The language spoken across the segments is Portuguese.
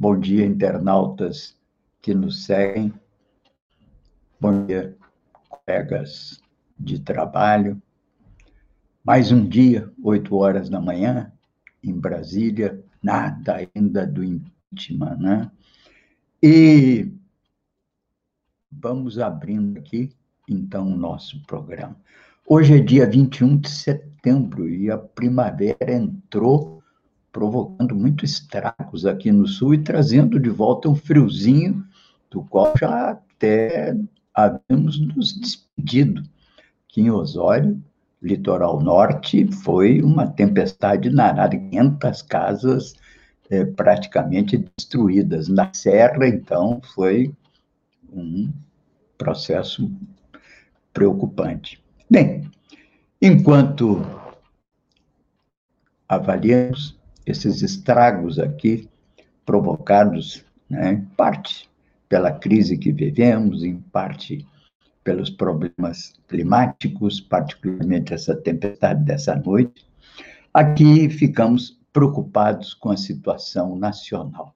Bom dia, internautas que nos seguem. Bom dia, colegas de trabalho. Mais um dia, oito horas da manhã, em Brasília, nada ainda do impeachment, né? E vamos abrindo aqui, então, o nosso programa. Hoje é dia 21 de setembro e a primavera entrou provocando muitos estragos aqui no sul e trazendo de volta um friozinho do qual já até havíamos nos despedido. Aqui em Osório, litoral norte, foi uma tempestade danada, 500 casas é, praticamente destruídas. Na Serra, então, foi um processo preocupante. Bem, enquanto avaliamos esses estragos aqui provocados, né, em parte pela crise que vivemos, em parte pelos problemas climáticos, particularmente essa tempestade dessa noite, aqui ficamos preocupados com a situação nacional.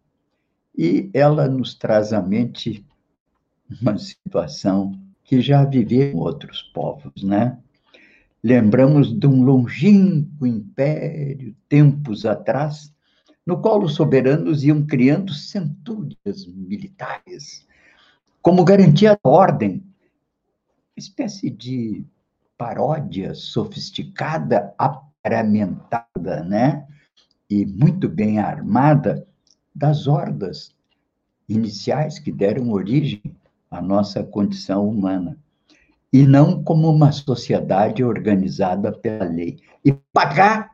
E ela nos traz à mente uma situação que já viveram outros povos, né? Lembramos de um longínquo império, tempos atrás, no qual os soberanos iam criando centúrias militares, como garantia da ordem, espécie de paródia sofisticada, aparamentada, né? E muito bem armada das hordas iniciais que deram origem à nossa condição humana e não como uma sociedade organizada pela lei. E pagar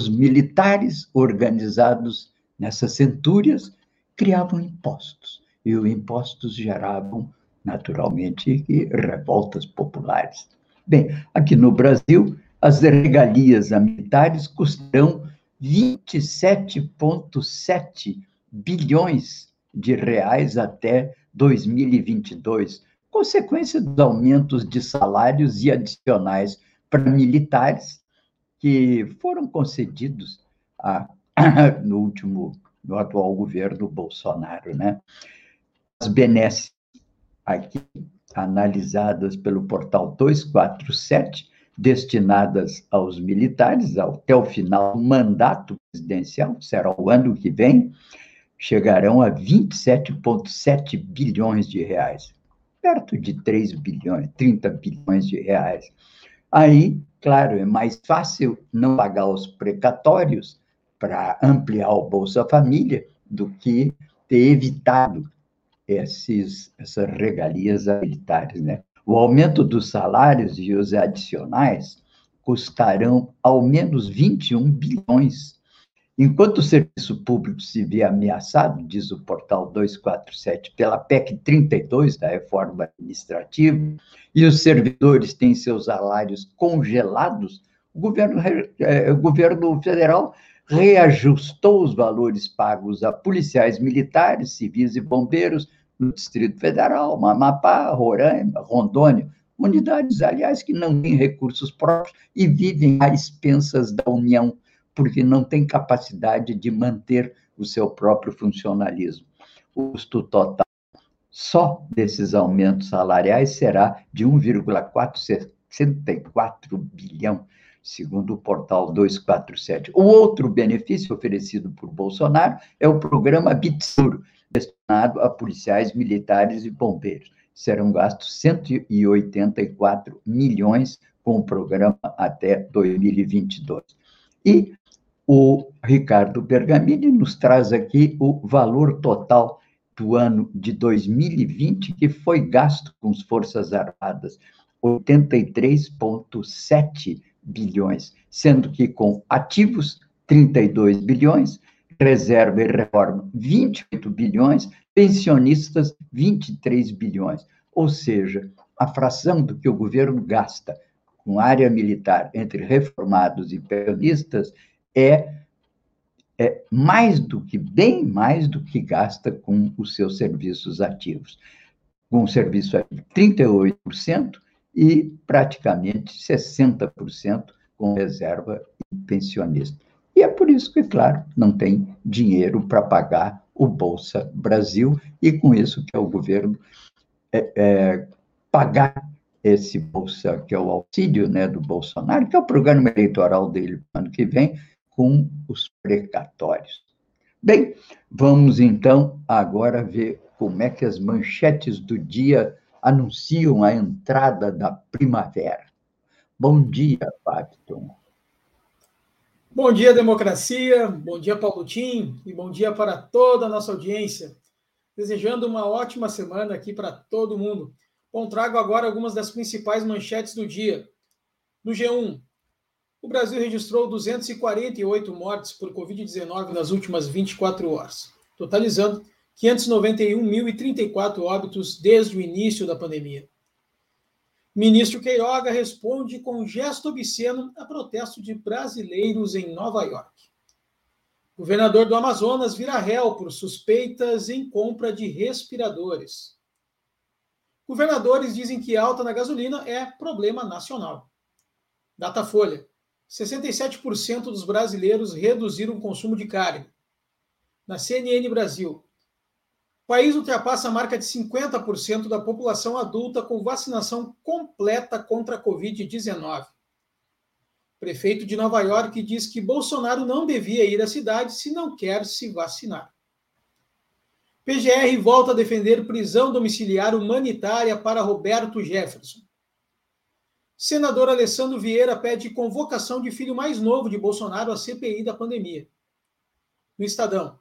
os militares organizados nessas centúrias criavam impostos, e os impostos geravam, naturalmente, revoltas populares. Bem, aqui no Brasil, as regalias a militares custarão 27,7 bilhões de reais até 2022, consequência dos aumentos de salários e adicionais para militares que foram concedidos a, no último, no atual governo Bolsonaro, né? As benesses aqui analisadas pelo portal 247, destinadas aos militares até o final do mandato presidencial, será o ano que vem, chegarão a 27,7 bilhões de reais perto de 3 bilhões, 30 bilhões de reais. Aí, claro, é mais fácil não pagar os precatórios para ampliar o Bolsa Família do que ter evitado esses, essas regalias militares. Né? O aumento dos salários e os adicionais custarão ao menos 21 bilhões Enquanto o serviço público se vê ameaçado, diz o portal 247, pela PEC 32 da reforma administrativa, e os servidores têm seus salários congelados, o governo, eh, o governo federal reajustou os valores pagos a policiais militares, civis e bombeiros no Distrito Federal, Amapá, Roraima, Rondônia, unidades, aliás, que não têm recursos próprios e vivem às expensas da União porque não tem capacidade de manter o seu próprio funcionalismo. O custo total só desses aumentos salariais será de 1,464 bilhão, segundo o portal 247. O outro benefício oferecido por Bolsonaro é o programa Bitsuro, destinado a policiais militares e bombeiros. Serão gastos 184 milhões com o programa até 2022. E o Ricardo Bergamini nos traz aqui o valor total do ano de 2020 que foi gasto com as Forças Armadas, 83,7 bilhões, sendo que com ativos, 32 bilhões, reserva e reforma 28 bilhões, pensionistas 23 bilhões. Ou seja, a fração do que o governo gasta com área militar entre reformados e pensionistas é, é mais do que, bem mais do que gasta com os seus serviços ativos. Com o serviço ativo, 38% e praticamente 60% com reserva e pensionista. E é por isso que, claro, não tem dinheiro para pagar o Bolsa Brasil, e com isso que é o governo é, é, pagar esse Bolsa, que é o auxílio né, do Bolsonaro, que é o programa eleitoral dele no ano que vem, com os precatórios. Bem, vamos então agora ver como é que as manchetes do dia anunciam a entrada da primavera. Bom dia, Babton. Bom dia, democracia. Bom dia, Paulo Tim. E bom dia para toda a nossa audiência. Desejando uma ótima semana aqui para todo mundo. Bom, trago agora algumas das principais manchetes do dia. No G1, o Brasil registrou 248 mortes por Covid-19 nas últimas 24 horas, totalizando 591.034 óbitos desde o início da pandemia. Ministro Queiroga responde com gesto obsceno a protesto de brasileiros em Nova York. Governador do Amazonas vira réu por suspeitas em compra de respiradores. Governadores dizem que alta na gasolina é problema nacional. Datafolha: 67% dos brasileiros reduziram o consumo de carne. Na CNN Brasil, o país ultrapassa a marca de 50% da população adulta com vacinação completa contra a Covid-19. Prefeito de Nova York diz que Bolsonaro não devia ir à cidade se não quer se vacinar. PGR volta a defender prisão domiciliar humanitária para Roberto Jefferson. Senador Alessandro Vieira pede convocação de filho mais novo de Bolsonaro à CPI da pandemia. No Estadão.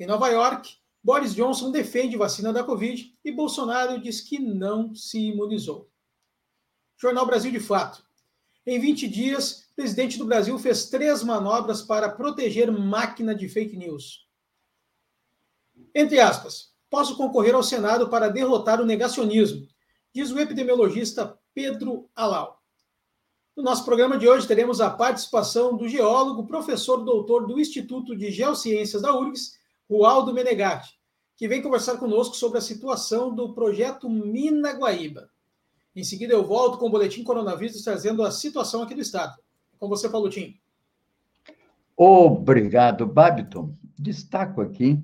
Em Nova York, Boris Johnson defende vacina da Covid e Bolsonaro diz que não se imunizou. Jornal Brasil de Fato. Em 20 dias, o presidente do Brasil fez três manobras para proteger máquina de fake news. Entre aspas, posso concorrer ao Senado para derrotar o negacionismo, diz o epidemiologista Pedro Alau. No nosso programa de hoje teremos a participação do geólogo, professor doutor do Instituto de Geociências da URGS, Rualdo Menegatti, que vem conversar conosco sobre a situação do projeto Mina Guaíba. Em seguida, eu volto com o boletim coronavírus trazendo a situação aqui do estado. Com você, Paulo Tim. Obrigado, Babiton. Destaco aqui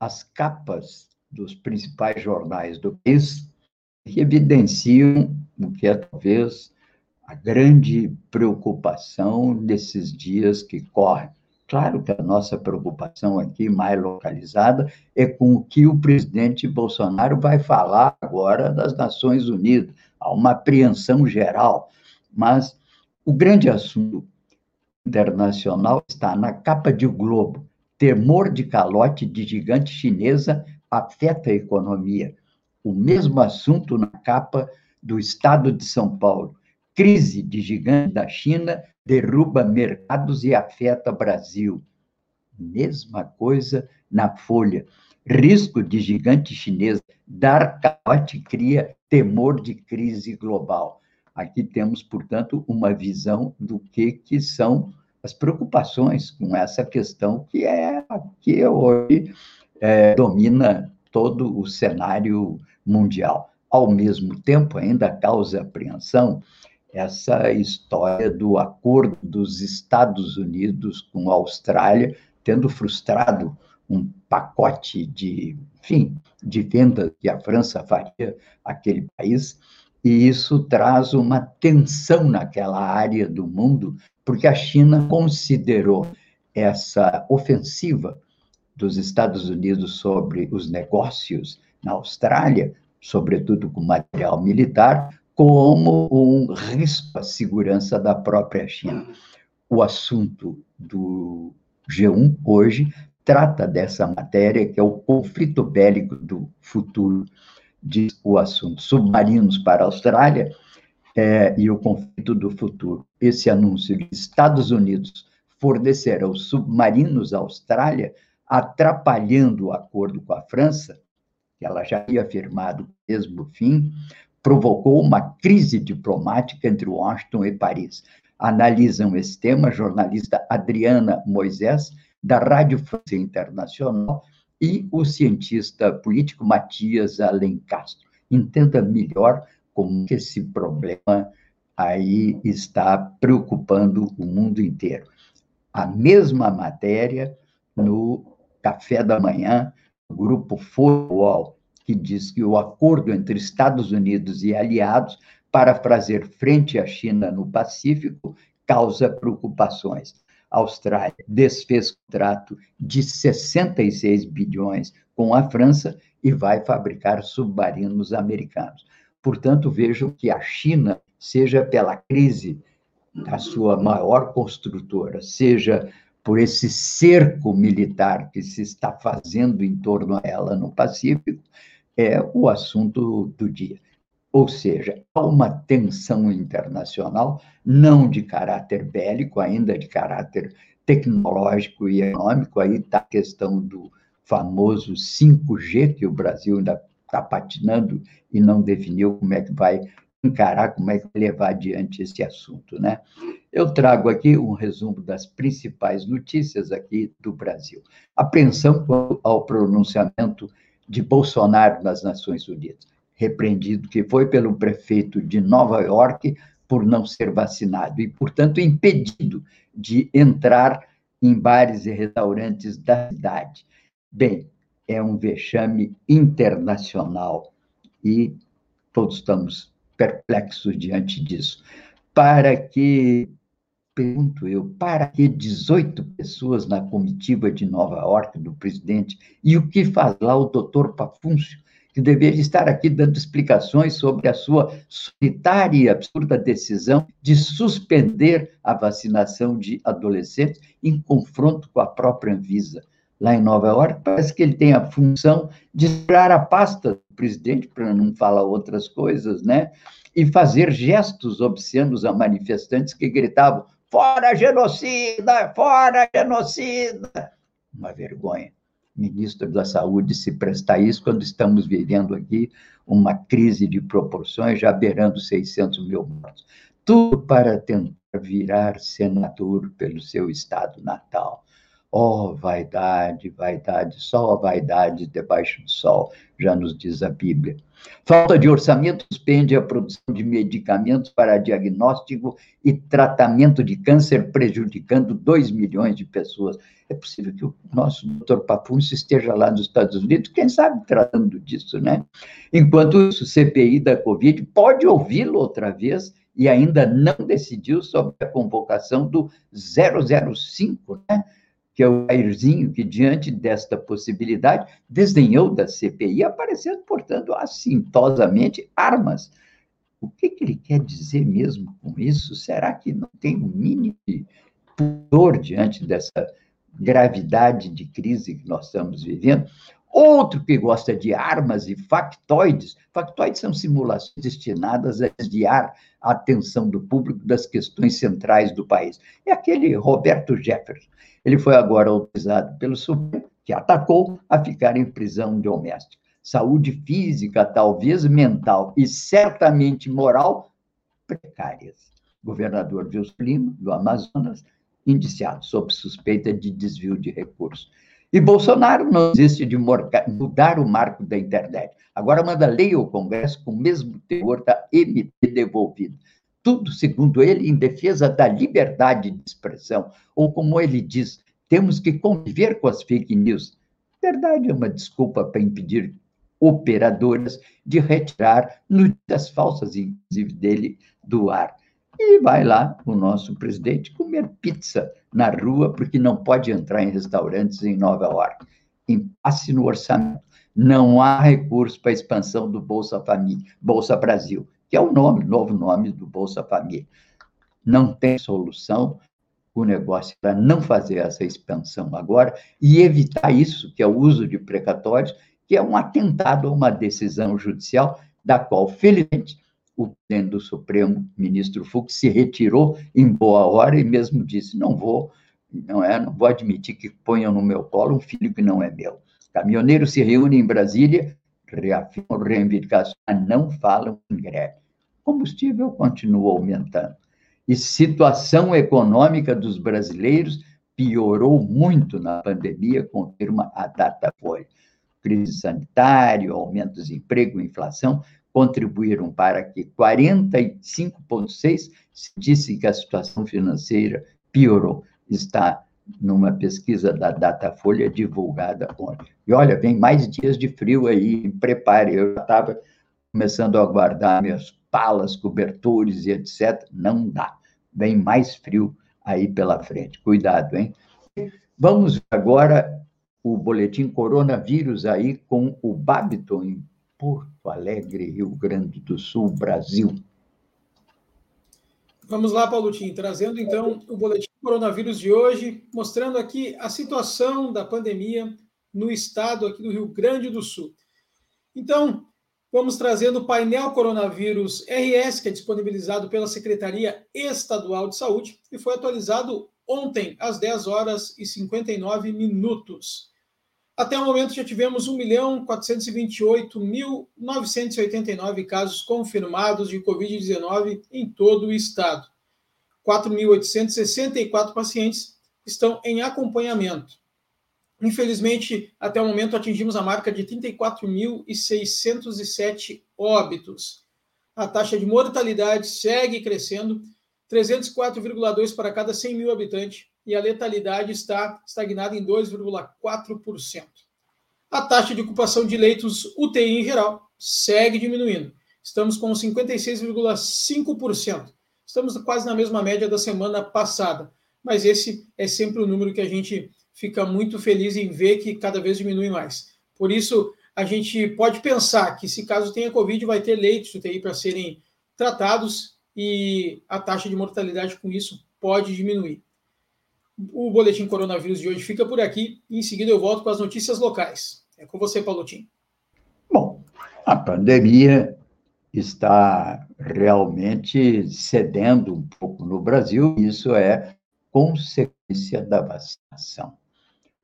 as capas dos principais jornais do país que evidenciam o que é talvez a grande preocupação desses dias que correm Claro que a nossa preocupação aqui, mais localizada, é com o que o presidente Bolsonaro vai falar agora das Nações Unidas. Há uma apreensão geral, mas o grande assunto internacional está na capa de Globo. Temor de calote de gigante chinesa afeta a economia. O mesmo assunto na capa do Estado de São Paulo. Crise de gigante da China derruba mercados e afeta Brasil. Mesma coisa na Folha. Risco de gigante chinesa dar calote cria temor de crise global. Aqui temos, portanto, uma visão do que, que são as preocupações com essa questão que é que hoje é, domina todo o cenário mundial. Ao mesmo tempo, ainda causa apreensão essa história do acordo dos Estados Unidos com a Austrália, tendo frustrado um pacote de, enfim, de venda que a França faria àquele país, e isso traz uma tensão naquela área do mundo, porque a China considerou essa ofensiva dos Estados Unidos sobre os negócios na Austrália, sobretudo com material militar, como um risco à segurança da própria China. O assunto do G1 hoje trata dessa matéria, que é o conflito bélico do futuro, diz o assunto. Submarinos para a Austrália é, e o conflito do futuro. Esse anúncio de Estados Unidos fornecer aos submarinos à Austrália, atrapalhando o acordo com a França, que ela já havia firmado mesmo fim, provocou uma crise diplomática entre Washington e Paris. Analisam esse tema a jornalista Adriana Moisés, da Rádio França Internacional, e o cientista político Matias Alencastro. Entenda melhor como que esse problema aí está preocupando o mundo inteiro. A mesma matéria no café da manhã, grupo Forwall, que diz que o acordo entre Estados Unidos e aliados para fazer frente à China no Pacífico causa preocupações. A Austrália desfez contrato de 66 bilhões com a França e vai fabricar submarinos americanos. Portanto, vejam que a China, seja pela crise da sua maior construtora, seja por esse cerco militar que se está fazendo em torno a ela no Pacífico, é o assunto do dia. Ou seja, há uma tensão internacional, não de caráter bélico, ainda de caráter tecnológico e econômico. Aí está a questão do famoso 5G, que o Brasil ainda está patinando e não definiu como é que vai encarar, como é que levar adiante esse assunto, né? Eu trago aqui um resumo das principais notícias aqui do Brasil. Apreensão ao pronunciamento de Bolsonaro nas Nações Unidas, repreendido que foi pelo prefeito de Nova York por não ser vacinado e, portanto, impedido de entrar em bares e restaurantes da cidade. Bem, é um vexame internacional e todos estamos perplexos diante disso. Para que, pergunto eu, para que 18 pessoas na comitiva de Nova York do presidente e o que faz lá o doutor Pafúncio, que deveria estar aqui dando explicações sobre a sua solitária e absurda decisão de suspender a vacinação de adolescentes em confronto com a própria Anvisa lá em Nova York, parece que ele tem a função de segurar a pasta do presidente, para não falar outras coisas, né? E fazer gestos obscenos a manifestantes que gritavam: fora genocida, fora genocida! Uma vergonha. Ministro da Saúde se prestar isso quando estamos vivendo aqui uma crise de proporções já beirando 600 mil mortos. Tudo para tentar virar senador pelo seu estado natal Oh, vaidade, vaidade, só a vaidade debaixo do sol, já nos diz a Bíblia. Falta de orçamento suspende a produção de medicamentos para diagnóstico e tratamento de câncer, prejudicando 2 milhões de pessoas. É possível que o nosso doutor Papuncio esteja lá nos Estados Unidos, quem sabe tratando disso, né? Enquanto isso, o CPI da Covid pode ouvi-lo outra vez e ainda não decidiu sobre a convocação do 005, né? Que é o Jairzinho, que diante desta possibilidade desdenhou da CPI, aparecendo, portanto, assintosamente armas. O que, que ele quer dizer mesmo com isso? Será que não tem um mínimo pudor diante dessa gravidade de crise que nós estamos vivendo? Outro que gosta de armas e factoides, factoides são simulações destinadas a desviar a atenção do público das questões centrais do país. É aquele Roberto Jefferson. Ele foi agora autorizado pelo Supremo, que atacou a ficar em prisão doméstica. Saúde física, talvez mental e certamente moral precárias. Governador Wilson Lima, do Amazonas, indiciado sob suspeita de desvio de recursos. E Bolsonaro não existe de mudar o marco da internet. Agora manda lei ao Congresso com o mesmo teor da MP devolvida tudo, segundo ele, em defesa da liberdade de expressão, ou como ele diz, temos que conviver com as fake news. Verdade é uma desculpa para impedir operadoras de retirar notícias falsas, inclusive dele, do ar. E vai lá o nosso presidente comer pizza na rua, porque não pode entrar em restaurantes em Nova York. Impasse no orçamento. Não há recurso para a expansão do Bolsa Família, Bolsa Brasil que é o nome, novo nome do Bolsa Família. Não tem solução, o negócio para não fazer essa expansão agora e evitar isso, que é o uso de precatórios, que é um atentado a uma decisão judicial, da qual, felizmente, o presidente do Supremo, ministro Fux, se retirou em boa hora e mesmo disse: não vou não é? Não vou admitir que ponham no meu colo um filho que não é meu. Caminhoneiros se reúnem em Brasília, reafirmam reivindicações, não falam em greve. Combustível continua aumentando. E situação econômica dos brasileiros piorou muito na pandemia, confirma a Datafolha. Crise sanitária, aumento do desemprego, inflação contribuíram para que 45,6% se disse que a situação financeira piorou. Está numa pesquisa da Datafolha divulgada ontem. E olha, vem mais dias de frio aí, prepare. Eu estava começando a guardar minhas palas, cobertores e etc. Não dá. Vem mais frio aí pela frente. Cuidado, hein? Vamos agora o boletim coronavírus aí com o Babiton Porto Alegre, Rio Grande do Sul, Brasil. Vamos lá, Paulotinho, trazendo então o boletim coronavírus de hoje, mostrando aqui a situação da pandemia no estado aqui do Rio Grande do Sul. Então, vamos trazendo o painel coronavírus RS, que é disponibilizado pela Secretaria Estadual de Saúde e foi atualizado ontem, às 10 horas e 59 minutos. Até o momento já tivemos 1.428.989 casos confirmados de Covid-19 em todo o estado. 4.864 pacientes estão em acompanhamento. Infelizmente, até o momento atingimos a marca de 34.607 óbitos. A taxa de mortalidade segue crescendo, 304,2 para cada 100 mil habitantes, e a letalidade está estagnada em 2,4%. A taxa de ocupação de leitos UTI em geral segue diminuindo. Estamos com 56,5%. Estamos quase na mesma média da semana passada, mas esse é sempre o um número que a gente fica muito feliz em ver que cada vez diminui mais. Por isso, a gente pode pensar que, se caso tenha Covid, vai ter leitos UTI para serem tratados e a taxa de mortalidade com isso pode diminuir. O boletim coronavírus de hoje fica por aqui em seguida eu volto com as notícias locais. É com você, Paulotinho. Bom, a pandemia está realmente cedendo um pouco no Brasil, isso é consequência da vacinação.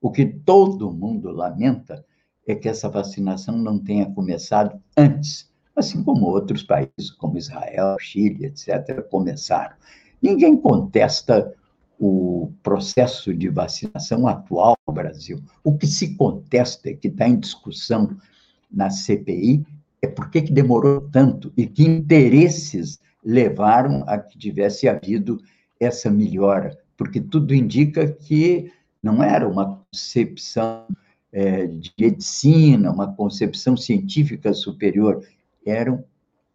O que todo mundo lamenta é que essa vacinação não tenha começado antes, assim como outros países, como Israel, Chile, etc., começaram. Ninguém contesta o processo de vacinação atual no Brasil. O que se contesta, que está em discussão na CPI, é por que demorou tanto e que interesses levaram a que tivesse havido essa melhora, porque tudo indica que não era uma concepção é, de medicina, uma concepção científica superior, eram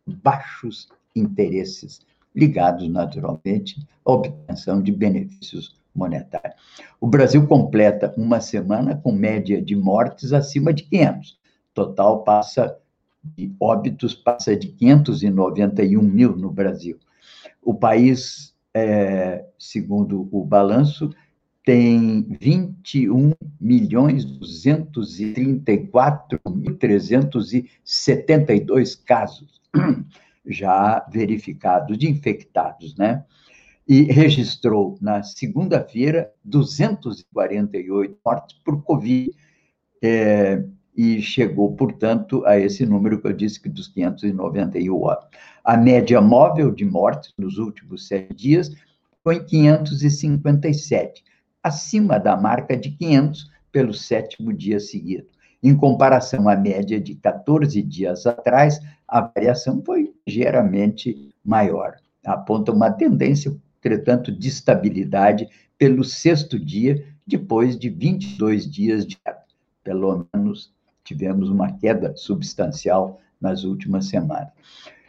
baixos interesses ligados naturalmente à obtenção de benefícios monetários. O Brasil completa uma semana com média de mortes acima de 500. Total passa de óbitos passa de 591 mil no Brasil. O país, é, segundo o balanço, tem 21 milhões 234 mil 372 casos já verificados de infectados, né? E registrou na segunda-feira 248 mortes por Covid. É, e chegou, portanto, a esse número que eu disse que dos 591. A média móvel de mortes nos últimos sete dias foi 557, acima da marca de 500 pelo sétimo dia seguido. Em comparação à média de 14 dias atrás, a variação foi ligeiramente maior. Aponta uma tendência, entretanto, de estabilidade pelo sexto dia, depois de 22 dias de pelo menos tivemos uma queda substancial nas últimas semanas.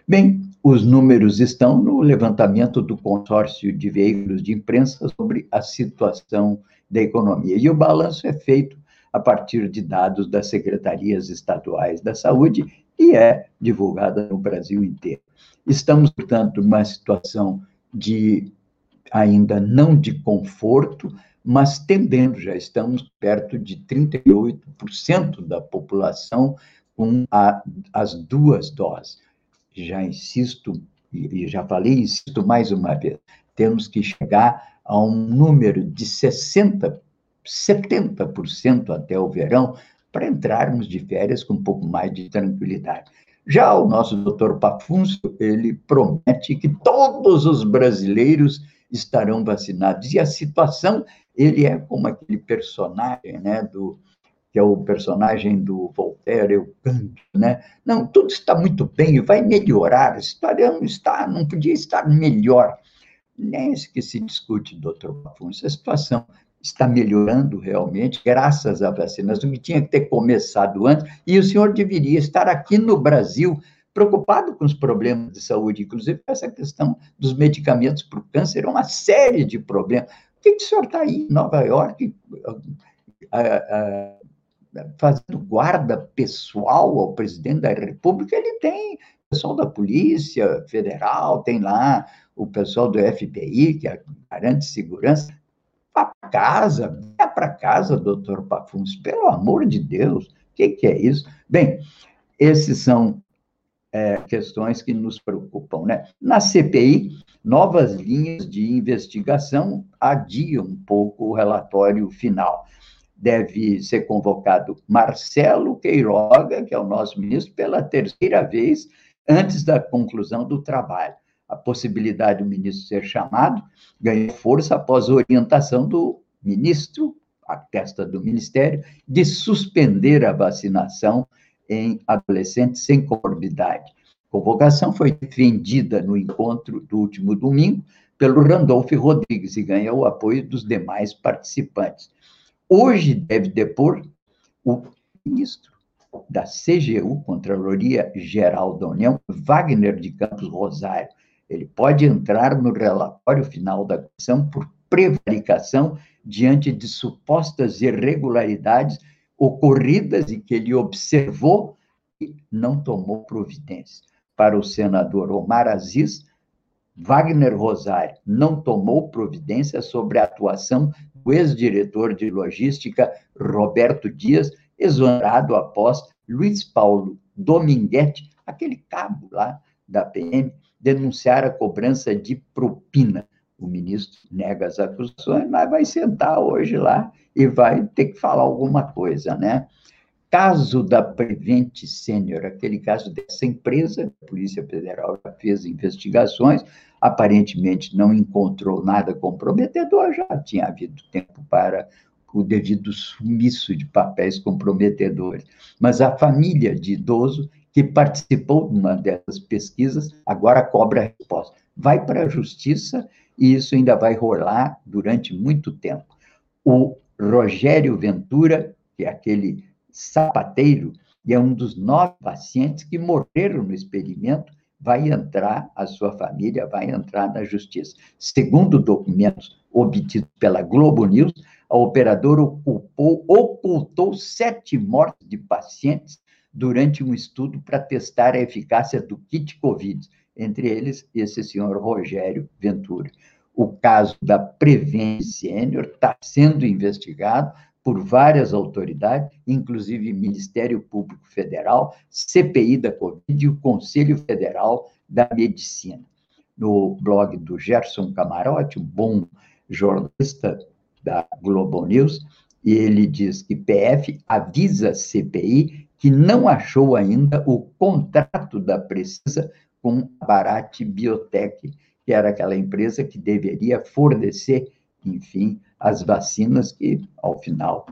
Bem, os números estão no levantamento do consórcio de veículos de imprensa sobre a situação da economia. E o balanço é feito a partir de dados das secretarias estaduais da saúde e é divulgada no Brasil inteiro. Estamos, portanto, numa situação de ainda não de conforto, mas tendendo, já estamos perto de 38% da população com a, as duas doses. Já insisto, e já falei, insisto mais uma vez, temos que chegar a um número de 60, 70% até o verão, para entrarmos de férias com um pouco mais de tranquilidade. Já o nosso doutor Pafuncio, ele promete que todos os brasileiros estarão vacinados. E a situação, ele é como aquele personagem, né, do, que é o personagem do Voltaire, o Cândido, né? Não, tudo está muito bem, vai melhorar, estaremos, está, não podia estar melhor. Nem isso que se discute, doutor Pafuncio, a situação está melhorando realmente, graças à vacina, o que tinha que ter começado antes, e o senhor deveria estar aqui no Brasil preocupado com os problemas de saúde, inclusive essa questão dos medicamentos para o câncer, é uma série de problemas. Por que, que o senhor está aí em Nova York fazendo guarda pessoal ao presidente da República? Ele tem pessoal da Polícia Federal, tem lá o pessoal do FBI, que garante segurança. Para casa, vá para casa, doutor Pafuns, pelo amor de Deus, o que, que, é isso? Bem, esses são é, questões que nos preocupam. Né? Na CPI, novas linhas de investigação adiam um pouco o relatório final. Deve ser convocado Marcelo Queiroga, que é o nosso ministro, pela terceira vez antes da conclusão do trabalho a possibilidade do ministro ser chamado ganhou força após a orientação do ministro, a testa do ministério, de suspender a vacinação em adolescentes sem comorbidade. A convocação foi defendida no encontro do último domingo pelo Randolph Rodrigues e ganhou o apoio dos demais participantes. Hoje deve depor o ministro da CGU, Contraloria Geral da União, Wagner de Campos Rosário, ele pode entrar no relatório final da comissão por prevaricação diante de supostas irregularidades ocorridas e que ele observou e não tomou providência. Para o senador Omar Aziz, Wagner Rosário não tomou providência sobre a atuação do ex-diretor de logística Roberto Dias, exonerado após Luiz Paulo Dominguete, aquele cabo lá da PM, denunciar a cobrança de propina. O ministro nega as acusações, mas vai sentar hoje lá e vai ter que falar alguma coisa, né? Caso da Prevent Senior, aquele caso dessa empresa, a Polícia Federal já fez investigações, aparentemente não encontrou nada comprometedor, já tinha havido tempo para o devido sumiço de papéis comprometedores. Mas a família de idoso que participou de uma dessas pesquisas, agora cobra a resposta. Vai para a justiça e isso ainda vai rolar durante muito tempo. O Rogério Ventura, que é aquele sapateiro, e é um dos nove pacientes que morreram no experimento, vai entrar, a sua família vai entrar na justiça. Segundo documentos obtidos pela Globo News, a operadora ocupou, ocultou sete mortes de pacientes durante um estudo para testar a eficácia do kit Covid, entre eles esse senhor Rogério Ventura. O caso da Prevent Senior está sendo investigado por várias autoridades, inclusive Ministério Público Federal, CPI da Covid e o Conselho Federal da Medicina. No blog do Gerson Camarote, um bom jornalista da Globo News, ele diz que PF avisa CPI que não achou ainda o contrato da Precisa com a Barat Biotech, que era aquela empresa que deveria fornecer, enfim, as vacinas que, ao final,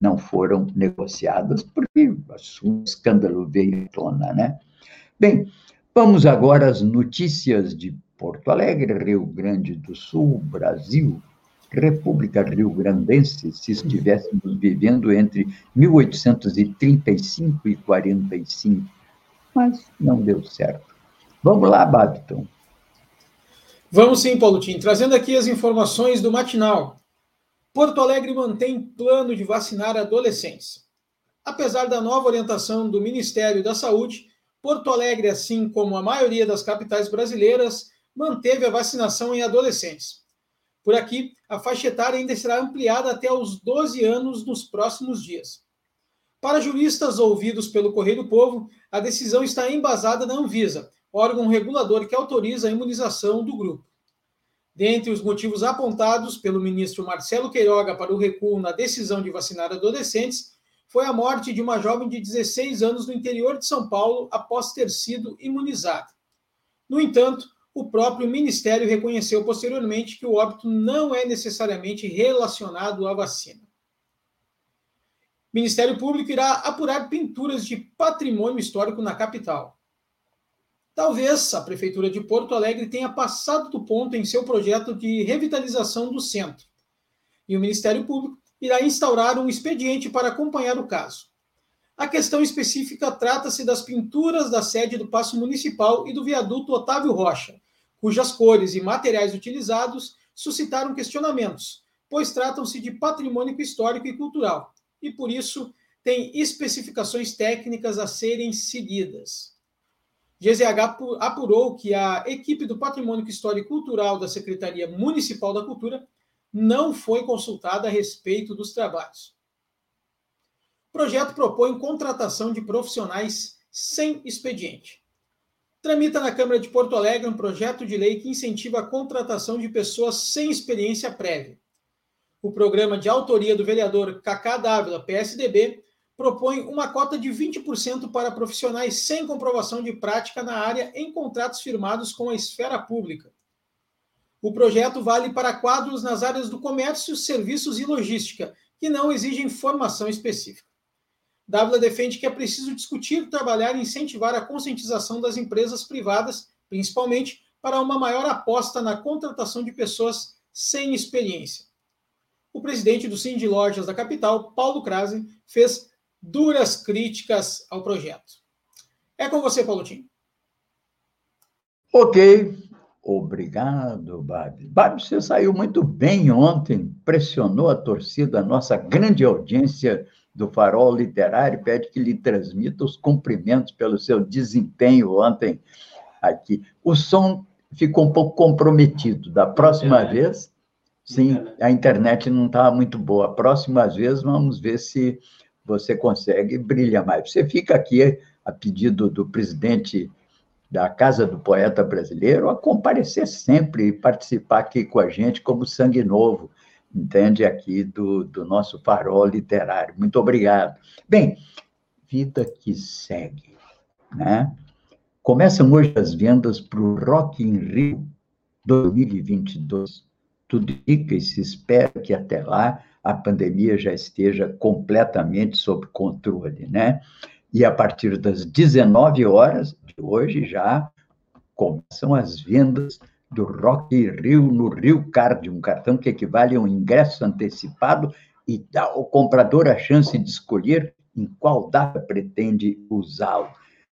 não foram negociadas, porque um escândalo veio à tona, né? Bem, vamos agora às notícias de Porto Alegre, Rio Grande do Sul, Brasil. República Rio Grandense se estivéssemos vivendo entre 1835 e 45. Mas não deu certo. Vamos lá, Babiton. Vamos sim, Paulo Tim. Trazendo aqui as informações do matinal. Porto Alegre mantém plano de vacinar adolescentes. Apesar da nova orientação do Ministério da Saúde, Porto Alegre, assim como a maioria das capitais brasileiras, manteve a vacinação em adolescentes. Por aqui, a faixa etária ainda será ampliada até os 12 anos nos próximos dias. Para juristas ouvidos pelo Correio do Povo, a decisão está embasada na Anvisa, órgão regulador que autoriza a imunização do grupo. Dentre os motivos apontados pelo ministro Marcelo Queiroga para o recuo na decisão de vacinar adolescentes foi a morte de uma jovem de 16 anos no interior de São Paulo após ter sido imunizada. No entanto, o próprio Ministério reconheceu posteriormente que o óbito não é necessariamente relacionado à vacina. O Ministério Público irá apurar pinturas de patrimônio histórico na capital. Talvez a Prefeitura de Porto Alegre tenha passado do ponto em seu projeto de revitalização do centro. E o Ministério Público irá instaurar um expediente para acompanhar o caso. A questão específica trata-se das pinturas da sede do Paço Municipal e do viaduto Otávio Rocha, cujas cores e materiais utilizados suscitaram questionamentos, pois tratam-se de patrimônio histórico e cultural, e por isso têm especificações técnicas a serem seguidas. GZH apurou que a equipe do Patrimônio Histórico e Cultural da Secretaria Municipal da Cultura não foi consultada a respeito dos trabalhos. O projeto propõe contratação de profissionais sem expediente. Tramita na Câmara de Porto Alegre um projeto de lei que incentiva a contratação de pessoas sem experiência prévia. O programa de autoria do vereador Cacá Dávila, PSDB, propõe uma cota de 20% para profissionais sem comprovação de prática na área em contratos firmados com a esfera pública. O projeto vale para quadros nas áreas do comércio, serviços e logística, que não exigem formação específica. Dávila defende que é preciso discutir, trabalhar e incentivar a conscientização das empresas privadas, principalmente para uma maior aposta na contratação de pessoas sem experiência. O presidente do Sim de Lojas da capital, Paulo Krase, fez duras críticas ao projeto. É com você, Paulotinho. Ok, obrigado, Babi. Babi, você saiu muito bem ontem, pressionou a torcida, a nossa grande audiência do Farol Literário, pede que lhe transmita os cumprimentos pelo seu desempenho ontem aqui. O som ficou um pouco comprometido. Da próxima vez, sim, a internet não estava muito boa. Próxima vez, vamos ver se você consegue brilhar mais. Você fica aqui, a pedido do presidente da Casa do Poeta Brasileiro, a comparecer sempre e participar aqui com a gente como sangue novo, entende? Aqui do, do nosso farol literário. Muito obrigado. Bem, vida que segue, né? Começam hoje as vendas para o Rock in Rio 2022. Tudo indica e se espera que até lá a pandemia já esteja completamente sob controle, né? E a partir das 19 horas de hoje já começam as vendas do Rock Rio no Rio Card, um cartão que equivale a um ingresso antecipado e dá ao comprador a chance de escolher em qual data pretende usá-lo.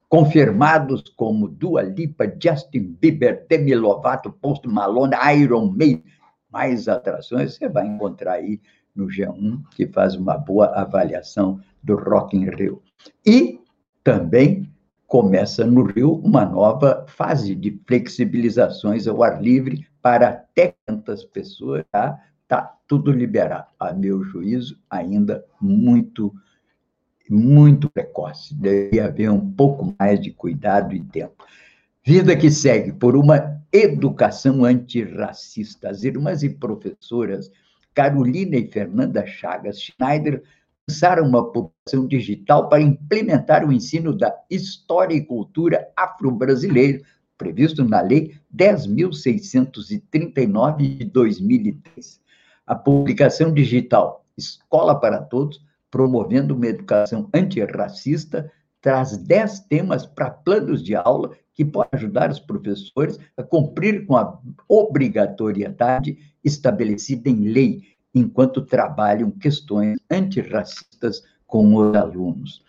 Confirmados como Dua Lipa, Justin Bieber, Demi Lovato, Post Malone, Iron Maiden, mais atrações, você vai encontrar aí no G1, que faz uma boa avaliação do Rock in Rio. E também começa no Rio uma nova fase de flexibilizações ao ar livre para até 500 pessoas, já está tudo liberado. A meu juízo, ainda muito, muito precoce. Deveria haver um pouco mais de cuidado e tempo. Vida que segue por uma educação antirracista. As irmãs e professoras Carolina e Fernanda Chagas Schneider lançaram uma publicação digital para implementar o ensino da história e cultura afro-brasileira, previsto na Lei 10.639 de 2003. A publicação digital Escola para Todos, promovendo uma educação antirracista, traz dez temas para planos de aula que podem ajudar os professores a cumprir com a obrigatoriedade estabelecida em lei, enquanto trabalham questões antirracistas com os alunos.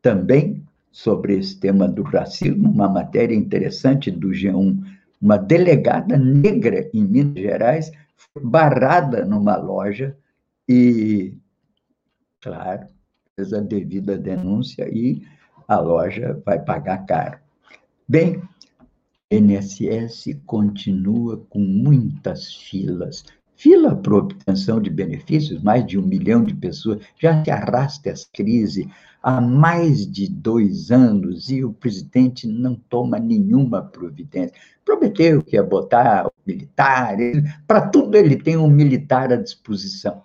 Também, sobre esse tema do racismo, uma matéria interessante do G1, uma delegada negra em Minas Gerais foi barrada numa loja e, claro, fez a devida denúncia e a loja vai pagar caro. Bem, INSS continua com muitas filas fila para obtenção de benefícios, mais de um milhão de pessoas, já se arrasta essa crise há mais de dois anos e o presidente não toma nenhuma providência. Prometeu que ia botar militar, para tudo ele tem um militar à disposição.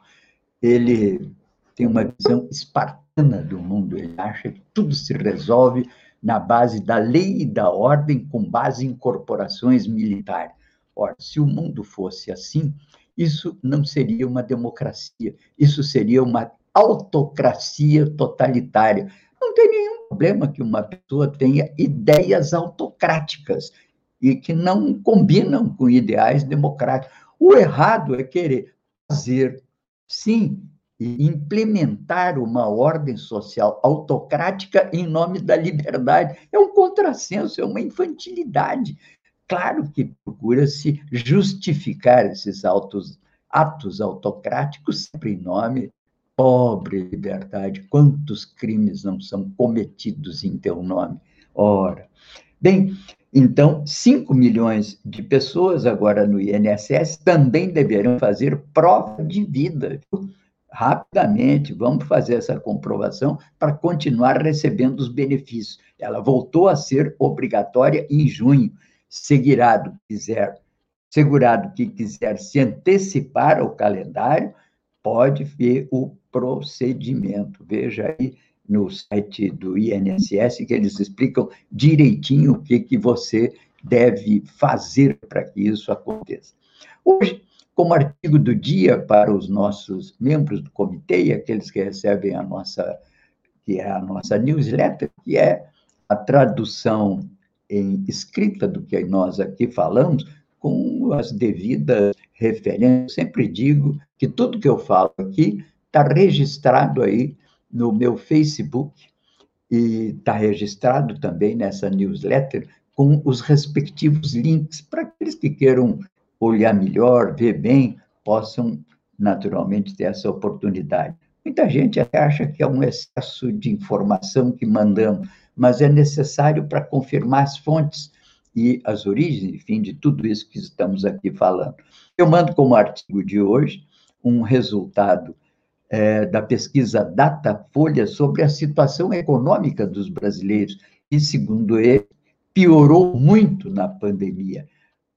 Ele tem uma visão espartana do mundo, ele acha que tudo se resolve na base da lei e da ordem, com base em corporações militares. Ora, se o mundo fosse assim, isso não seria uma democracia, isso seria uma autocracia totalitária. Não tem nenhum problema que uma pessoa tenha ideias autocráticas e que não combinam com ideais democráticos. O errado é querer fazer, sim, implementar uma ordem social autocrática em nome da liberdade. É um contrassenso, é uma infantilidade. Claro que procura-se justificar esses autos, atos autocráticos sempre em nome pobre liberdade, quantos crimes não são cometidos em teu nome? Ora, bem, então, 5 milhões de pessoas agora no INSS também deverão fazer prova de vida. Rapidamente, vamos fazer essa comprovação para continuar recebendo os benefícios. Ela voltou a ser obrigatória em junho segurado quiser, segurado que quiser se antecipar ao calendário, pode ver o procedimento. Veja aí no site do INSS que eles explicam direitinho o que, que você deve fazer para que isso aconteça. Hoje, como artigo do dia para os nossos membros do comitê e aqueles que recebem a nossa que é a nossa newsletter, que é a tradução em escrita do que nós aqui falamos, com as devidas referências. Sempre digo que tudo que eu falo aqui está registrado aí no meu Facebook e está registrado também nessa newsletter com os respectivos links para aqueles que queiram olhar melhor, ver bem, possam naturalmente ter essa oportunidade. Muita gente acha que é um excesso de informação que mandamos, mas é necessário para confirmar as fontes e as origens, enfim, de tudo isso que estamos aqui falando. Eu mando como artigo de hoje um resultado é, da pesquisa Datafolha sobre a situação econômica dos brasileiros, e, segundo ele, piorou muito na pandemia.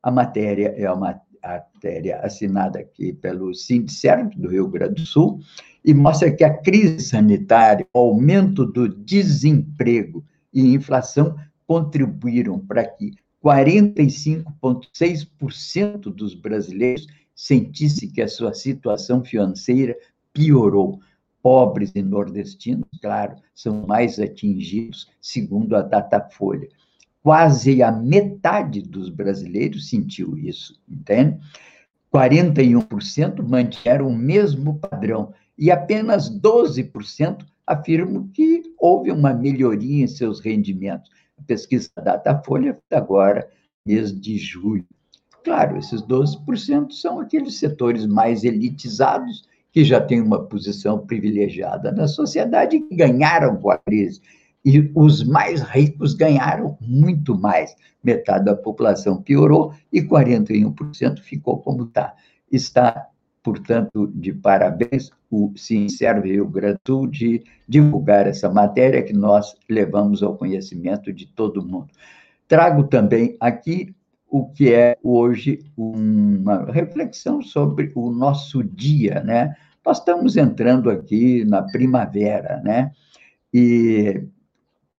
A matéria é uma matéria assinada aqui pelo Sindicerp, do Rio Grande do Sul, e mostra que a crise sanitária, o aumento do desemprego e inflação contribuíram para que 45,6% dos brasileiros sentissem que a sua situação financeira piorou. Pobres e nordestinos, claro, são mais atingidos, segundo a Datafolha. Quase a metade dos brasileiros sentiu isso, entende? 41% mantiveram o mesmo padrão e apenas 12% afirmam que houve uma melhoria em seus rendimentos. A pesquisa da Datafolha agora, mês de julho. Claro, esses 12% são aqueles setores mais elitizados, que já têm uma posição privilegiada na sociedade que ganharam com a crise. E os mais ricos ganharam muito mais. Metade da população piorou e 41% ficou como está. Está portanto, de parabéns, o Sincero Rio Grande do de divulgar essa matéria que nós levamos ao conhecimento de todo mundo. Trago também aqui o que é hoje uma reflexão sobre o nosso dia, né? Nós estamos entrando aqui na primavera, né? E é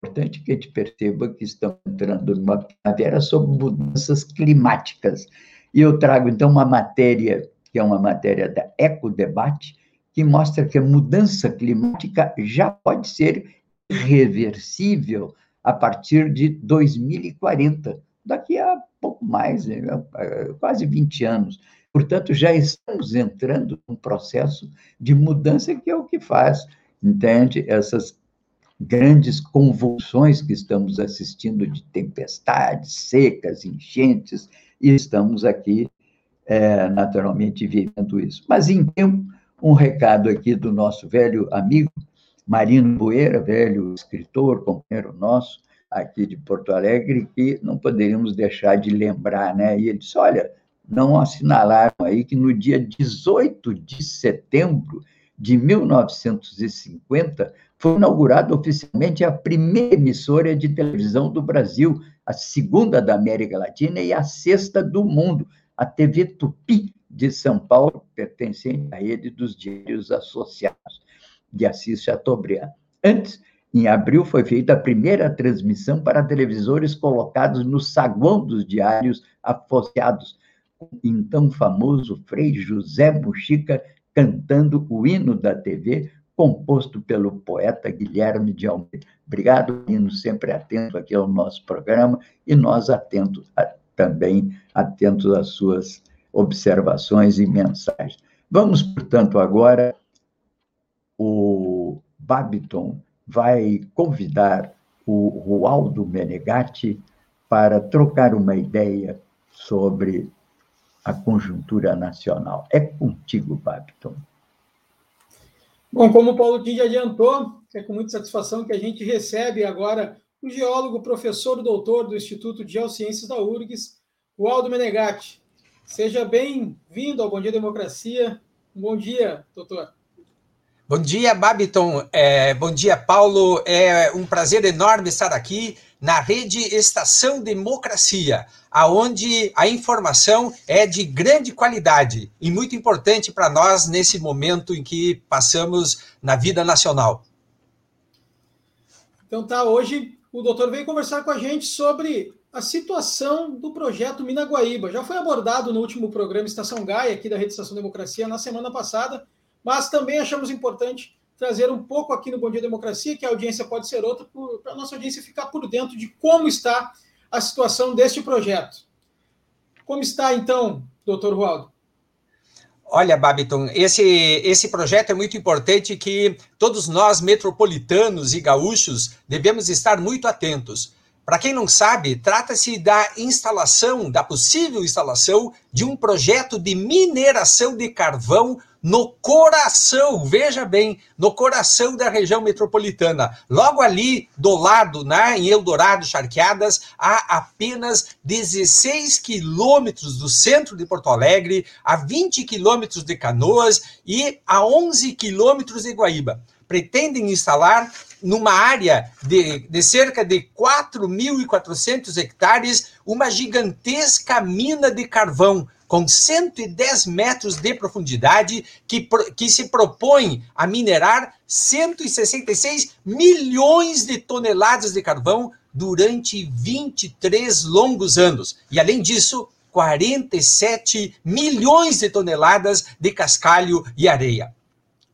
importante que a gente perceba que estamos entrando numa primavera sobre mudanças climáticas. E eu trago, então, uma matéria que é uma matéria da Ecodebate, que mostra que a mudança climática já pode ser irreversível a partir de 2040, daqui a pouco mais, né, quase 20 anos. Portanto, já estamos entrando num processo de mudança que é o que faz, entende? Essas grandes convulsões que estamos assistindo de tempestades, secas, enchentes, e estamos aqui é, naturalmente vivendo isso. Mas, então, um recado aqui do nosso velho amigo Marino Boeira, velho escritor, companheiro nosso, aqui de Porto Alegre, que não poderíamos deixar de lembrar, né? E ele disse: olha, não assinalaram aí que no dia 18 de setembro de 1950 foi inaugurada oficialmente a primeira emissora de televisão do Brasil, a segunda da América Latina e a sexta do mundo, a TV Tupi de São Paulo, pertencente à rede dos diários associados de Assis Chateaubriand. Antes, em abril, foi feita a primeira transmissão para televisores colocados no saguão dos diários associados, com o então famoso Frei José Muxica cantando o hino da TV, composto pelo poeta Guilherme de Almeida. Obrigado, hino, sempre atento aqui ao nosso programa e nós atentos também atentos às suas observações e mensagens. Vamos, portanto, agora o Babiton vai convidar o Rualdo Menegatti para trocar uma ideia sobre a conjuntura nacional. É contigo, Babiton. Bom, como o Paulo Kim já adiantou, é com muita satisfação que a gente recebe agora o geólogo, professor, doutor do Instituto de Geociências da URGS, o Aldo Menegatti. Seja bem-vindo ao Bom Dia Democracia. Bom dia, doutor. Bom dia, Babiton. É, bom dia, Paulo. É um prazer enorme estar aqui na rede Estação Democracia, aonde a informação é de grande qualidade e muito importante para nós nesse momento em que passamos na vida nacional. Então tá, hoje o doutor veio conversar com a gente sobre a situação do projeto Minaguaíba. Já foi abordado no último programa Estação Gaia, aqui da Rede Estação Democracia, na semana passada, mas também achamos importante trazer um pouco aqui no Bom Dia Democracia, que a audiência pode ser outra, para a nossa audiência ficar por dentro de como está a situação deste projeto. Como está, então, doutor Rualdo? Olha, Babiton, esse, esse projeto é muito importante que todos nós, metropolitanos e gaúchos, devemos estar muito atentos. Para quem não sabe, trata-se da instalação, da possível instalação de um projeto de mineração de carvão no coração, veja bem, no coração da região metropolitana. Logo ali do lado, né, em Eldorado, Charqueadas, há apenas 16 quilômetros do centro de Porto Alegre, a 20 quilômetros de Canoas e a 11 quilômetros de Guaíba. Pretendem instalar numa área de, de cerca de 4.400 hectares, uma gigantesca mina de carvão com 110 metros de profundidade, que, que se propõe a minerar 166 milhões de toneladas de carvão durante 23 longos anos. E, além disso, 47 milhões de toneladas de cascalho e areia.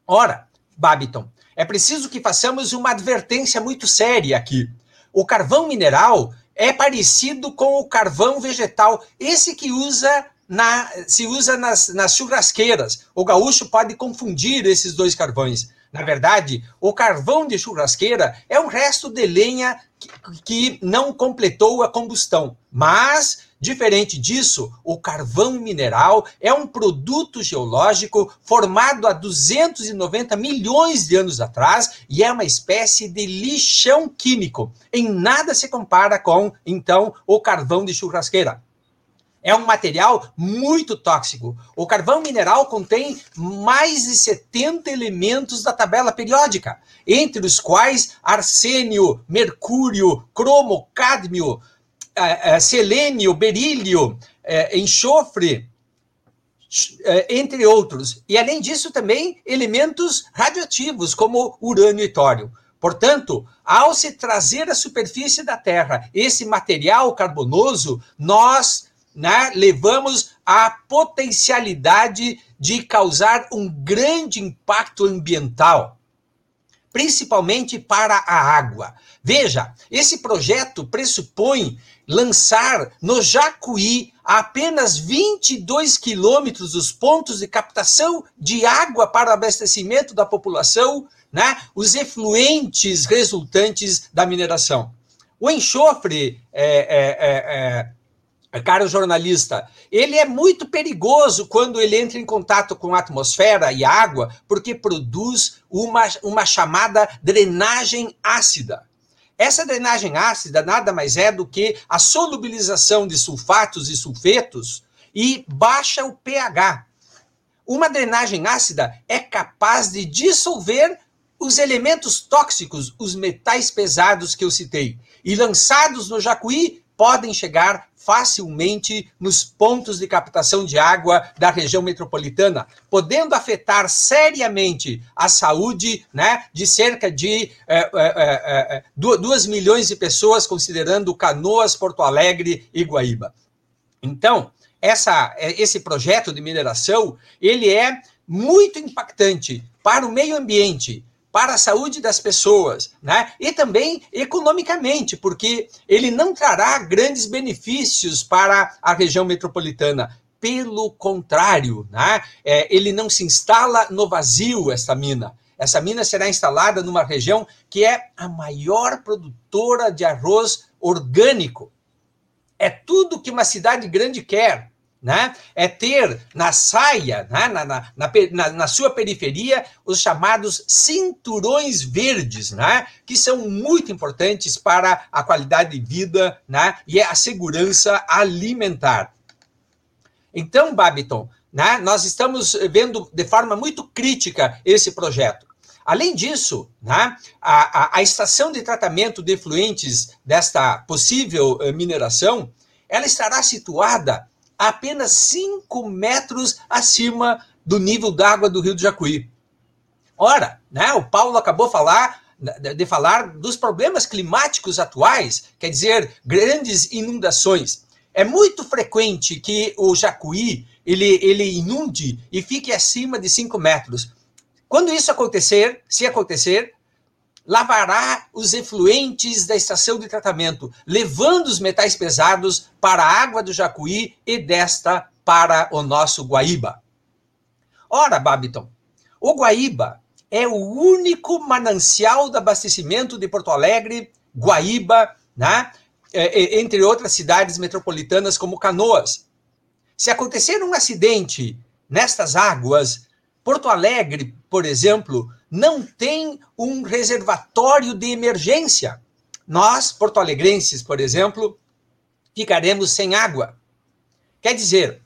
Ora, Babiton, é preciso que façamos uma advertência muito séria aqui. O carvão mineral é parecido com o carvão vegetal, esse que usa na, se usa nas, nas churrasqueiras. O gaúcho pode confundir esses dois carvões. Na verdade, o carvão de churrasqueira é um resto de lenha que, que não completou a combustão. Mas, diferente disso, o carvão mineral é um produto geológico formado há 290 milhões de anos atrás e é uma espécie de lixão químico. Em nada se compara com, então, o carvão de churrasqueira é um material muito tóxico. O carvão mineral contém mais de 70 elementos da tabela periódica, entre os quais arsênio, mercúrio, cromo, cádmio, eh, eh, selênio, berílio, eh, enxofre, entre outros. E além disso, também elementos radioativos, como urânio e tório. Portanto, ao se trazer à superfície da Terra esse material carbonoso, nós né, levamos a potencialidade de causar um grande impacto ambiental, principalmente para a água. Veja, esse projeto pressupõe lançar no Jacuí, a apenas 22 quilômetros dos pontos de captação de água para abastecimento da população, né, os efluentes resultantes da mineração. O enxofre é, é, é, é caro jornalista, ele é muito perigoso quando ele entra em contato com a atmosfera e água, porque produz uma, uma chamada drenagem ácida. Essa drenagem ácida nada mais é do que a solubilização de sulfatos e sulfetos e baixa o pH. Uma drenagem ácida é capaz de dissolver os elementos tóxicos, os metais pesados que eu citei, e lançados no Jacuí podem chegar facilmente nos pontos de captação de água da região metropolitana, podendo afetar seriamente a saúde né, de cerca de é, é, é, 2 milhões de pessoas, considerando Canoas, Porto Alegre e Guaíba. Então, essa, esse projeto de mineração, ele é muito impactante para o meio ambiente, para a saúde das pessoas, né? E também economicamente, porque ele não trará grandes benefícios para a região metropolitana. Pelo contrário, né? É, ele não se instala no vazio, esta mina. Essa mina será instalada numa região que é a maior produtora de arroz orgânico. É tudo que uma cidade grande quer né? É ter na saia, né? na, na, na, na, sua periferia, os chamados cinturões verdes, né? que são muito importantes para a qualidade de vida né? e a segurança alimentar. Então, Babiton, né? nós estamos vendo de forma muito crítica esse projeto. Além disso, né, a, a, a estação de tratamento de efluentes desta possível eh, mineração, ela estará situada apenas 5 metros acima do nível d'água do rio do Jacuí. Ora, né, o Paulo acabou falar, de falar dos problemas climáticos atuais, quer dizer, grandes inundações. É muito frequente que o Jacuí ele, ele inunde e fique acima de 5 metros. Quando isso acontecer, se acontecer, lavará os efluentes da estação de tratamento, levando os metais pesados para a água do Jacuí e desta para o nosso Guaíba. Ora, Babiton, o Guaíba é o único manancial de abastecimento de Porto Alegre, Guaíba, né? entre outras cidades metropolitanas como Canoas. Se acontecer um acidente nestas águas, Porto Alegre, por exemplo, não tem um reservatório de emergência. Nós, porto-alegrenses, por exemplo, ficaremos sem água. Quer dizer,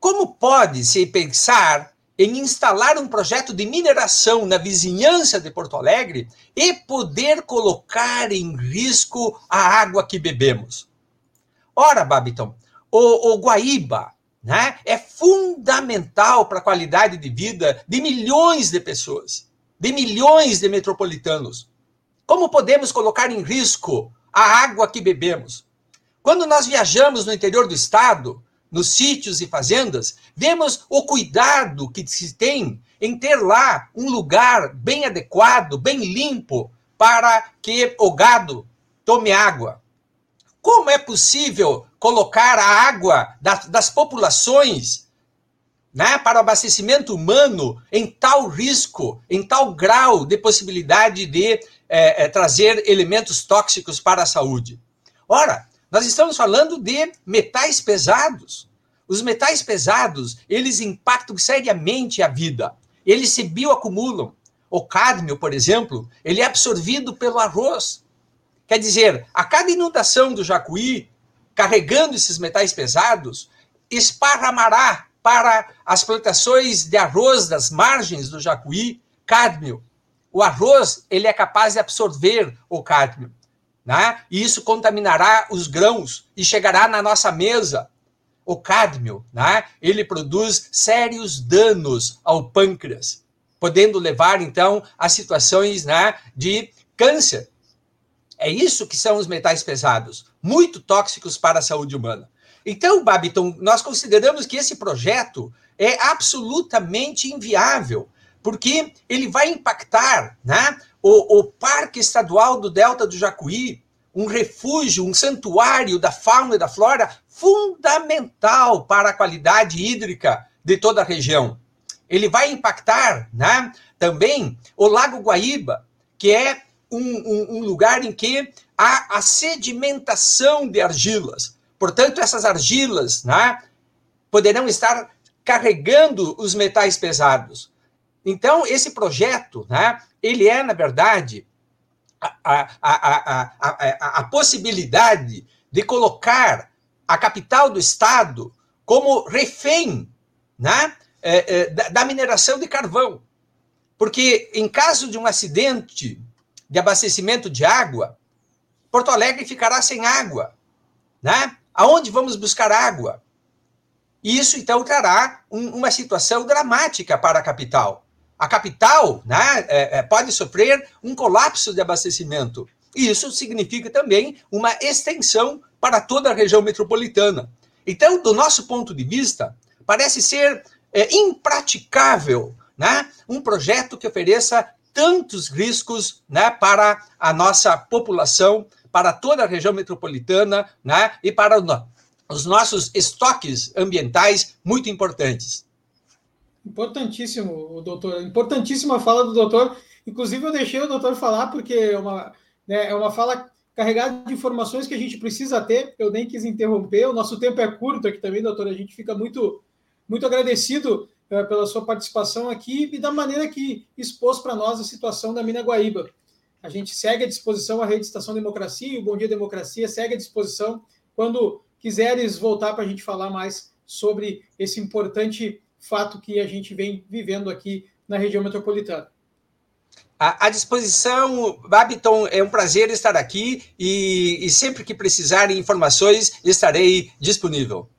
como pode-se pensar em instalar um projeto de mineração na vizinhança de Porto Alegre e poder colocar em risco a água que bebemos? Ora, Babiton, o, o Guaíba né, é fundamental para a qualidade de vida de milhões de pessoas de milhões de metropolitanos. Como podemos colocar em risco a água que bebemos? Quando nós viajamos no interior do estado, nos sítios e fazendas, vemos o cuidado que se tem em ter lá um lugar bem adequado, bem limpo, para que o gado tome água. Como é possível colocar a água das, das populações né, para o abastecimento humano em tal risco, em tal grau de possibilidade de é, é, trazer elementos tóxicos para a saúde. Ora, nós estamos falando de metais pesados. Os metais pesados, eles impactam seriamente a vida. Eles se bioacumulam. O cádmio, por exemplo, ele é absorvido pelo arroz. Quer dizer, a cada inundação do Jacuí, carregando esses metais pesados, esparramará para as plantações de arroz das margens do Jacuí, cádmio. O arroz ele é capaz de absorver o cádmio, né? E isso contaminará os grãos e chegará na nossa mesa. O cádmio, né? Ele produz sérios danos ao pâncreas, podendo levar então a situações, né, de câncer. É isso que são os metais pesados, muito tóxicos para a saúde humana. Então, Babiton, nós consideramos que esse projeto é absolutamente inviável, porque ele vai impactar né, o, o Parque Estadual do Delta do Jacuí, um refúgio, um santuário da fauna e da flora fundamental para a qualidade hídrica de toda a região. Ele vai impactar né, também o Lago Guaíba, que é um, um, um lugar em que há a sedimentação de argilas. Portanto, essas argilas né, poderão estar carregando os metais pesados. Então, esse projeto, né, ele é, na verdade, a, a, a, a, possibilidade de colocar a capital do Estado como refém né, é, é, da, mineração de carvão. Porque, em caso de um acidente de abastecimento de água, Porto Alegre ficará sem água. Né? Aonde vamos buscar água? Isso, então, trará um, uma situação dramática para a capital. A capital né, é, é, pode sofrer um colapso de abastecimento. E isso significa também uma extensão para toda a região metropolitana. Então, do nosso ponto de vista, parece ser é, impraticável né, um projeto que ofereça tantos riscos né, para a nossa população, para toda a região metropolitana né, e para os nossos estoques ambientais muito importantes. Importantíssimo, doutor. Importantíssima fala do doutor. Inclusive, eu deixei o doutor falar, porque é uma, né, é uma fala carregada de informações que a gente precisa ter. Eu nem quis interromper. O nosso tempo é curto aqui também, doutor. A gente fica muito, muito agradecido uh, pela sua participação aqui e da maneira que expôs para nós a situação da Mina Guaíba. A gente segue à disposição a Rede Estação Democracia e o Bom Dia Democracia segue à disposição quando quiseres voltar para a gente falar mais sobre esse importante fato que a gente vem vivendo aqui na região metropolitana. À disposição, Babiton, é um prazer estar aqui e, e sempre que precisarem informações, estarei disponível.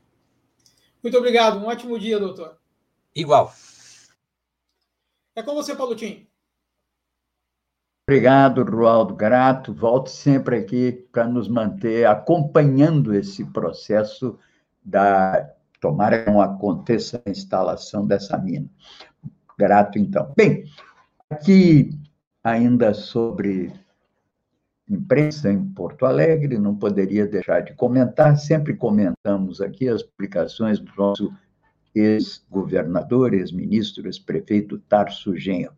Muito obrigado, um ótimo dia, doutor. Igual. É com você, Paulo Tim. Obrigado, Rualdo. Grato. Volto sempre aqui para nos manter acompanhando esse processo da. Tomara que não aconteça a instalação dessa mina. Grato, então. Bem, aqui ainda sobre imprensa em Porto Alegre, não poderia deixar de comentar, sempre comentamos aqui as publicações do nosso ex-governador, ex-ministro, ex-prefeito Tarso Genro